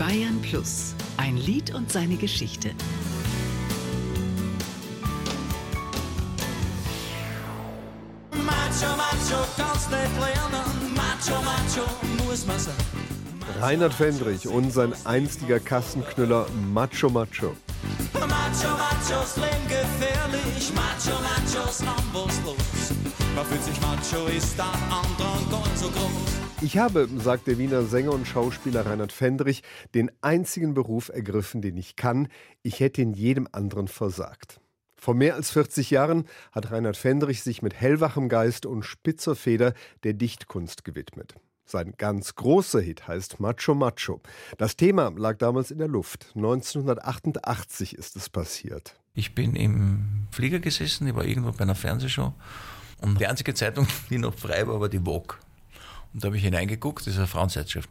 Bayern Plus, ein Lied und seine Geschichte. Macho, macho, kannst nicht lernen. Macho, macho, muss man sein. Reinhard Fendrich und sein einstiger Kassenknüller Macho Macho. Macho, machos leben gefährlich. Macho, machos amboslos. Man fühlt sich macho, ist dann anderen gar so groß. Ich habe, sagt der Wiener Sänger und Schauspieler Reinhard Fendrich, den einzigen Beruf ergriffen, den ich kann. Ich hätte in jedem anderen versagt. Vor mehr als 40 Jahren hat Reinhard Fendrich sich mit hellwachem Geist und spitzer Feder der Dichtkunst gewidmet. Sein ganz großer Hit heißt Macho Macho. Das Thema lag damals in der Luft. 1988 ist es passiert. Ich bin im Flieger gesessen, ich war irgendwo bei einer Fernsehshow und die einzige Zeitung, die noch frei war, war die Vogue. Und da habe ich hineingeguckt, das ist eine Frauenzeitschrift.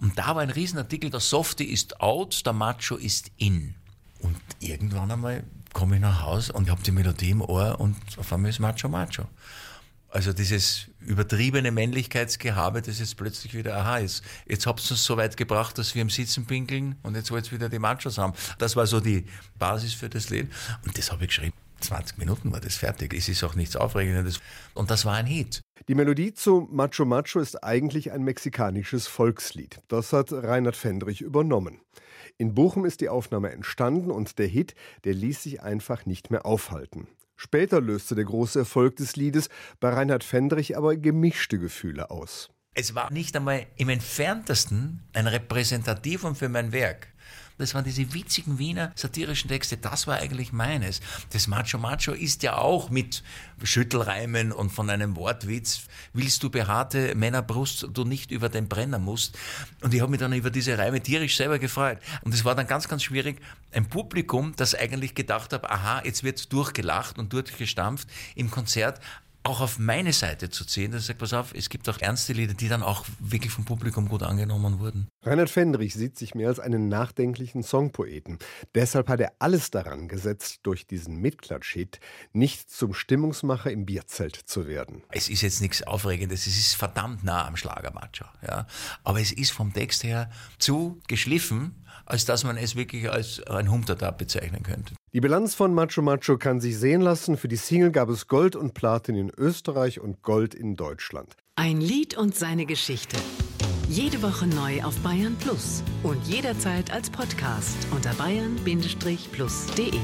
Und da war ein Riesenartikel, der Softie ist out, der Macho ist in. Und irgendwann einmal komme ich nach Hause und habe die Melodie im Ohr und auf einmal ist Macho Macho. Also dieses übertriebene Männlichkeitsgehabe, das jetzt plötzlich wieder aha ist. Jetzt habt ihr es so weit gebracht, dass wir im Sitzen pinkeln und jetzt wollt ihr wieder die Machos haben. Das war so die Basis für das Lied. Und das habe ich geschrieben. 20 Minuten war das fertig. Es ist auch nichts Aufregendes. Und das war ein Hit. Die Melodie zu Macho Macho ist eigentlich ein mexikanisches Volkslied. Das hat Reinhard Fendrich übernommen. In Bochum ist die Aufnahme entstanden und der Hit, der ließ sich einfach nicht mehr aufhalten. Später löste der große Erfolg des Liedes bei Reinhard Fendrich aber gemischte Gefühle aus. Es war nicht einmal im entferntesten ein Repräsentativum für mein Werk. Das waren diese witzigen Wiener satirischen Texte. Das war eigentlich meines. Das Macho Macho ist ja auch mit Schüttelreimen und von einem Wortwitz. Willst du behaarte Männerbrust, du nicht über den Brenner musst. Und ich habe mich dann über diese Reime tierisch selber gefreut. Und es war dann ganz, ganz schwierig. Ein Publikum, das eigentlich gedacht hat, aha, jetzt wird durchgelacht und durchgestampft im Konzert, auch auf meine Seite zu ziehen, dass ich sage, pass auf, es gibt auch ernste Lieder, die dann auch wirklich vom Publikum gut angenommen wurden. Reinhard Fendrich sieht sich mehr als einen nachdenklichen Songpoeten. Deshalb hat er alles daran gesetzt, durch diesen Mitklatsch-Hit nicht zum Stimmungsmacher im Bierzelt zu werden. Es ist jetzt nichts Aufregendes, es ist verdammt nah am Schlagermacho, ja. Aber es ist vom Text her zu geschliffen, als dass man es wirklich als ein Humtata bezeichnen könnte. Die Bilanz von Macho Macho kann sich sehen lassen. Für die Single gab es Gold und Platin in Österreich und Gold in Deutschland. Ein Lied und seine Geschichte. Jede Woche neu auf Bayern Plus und jederzeit als Podcast unter bayern-plus.de.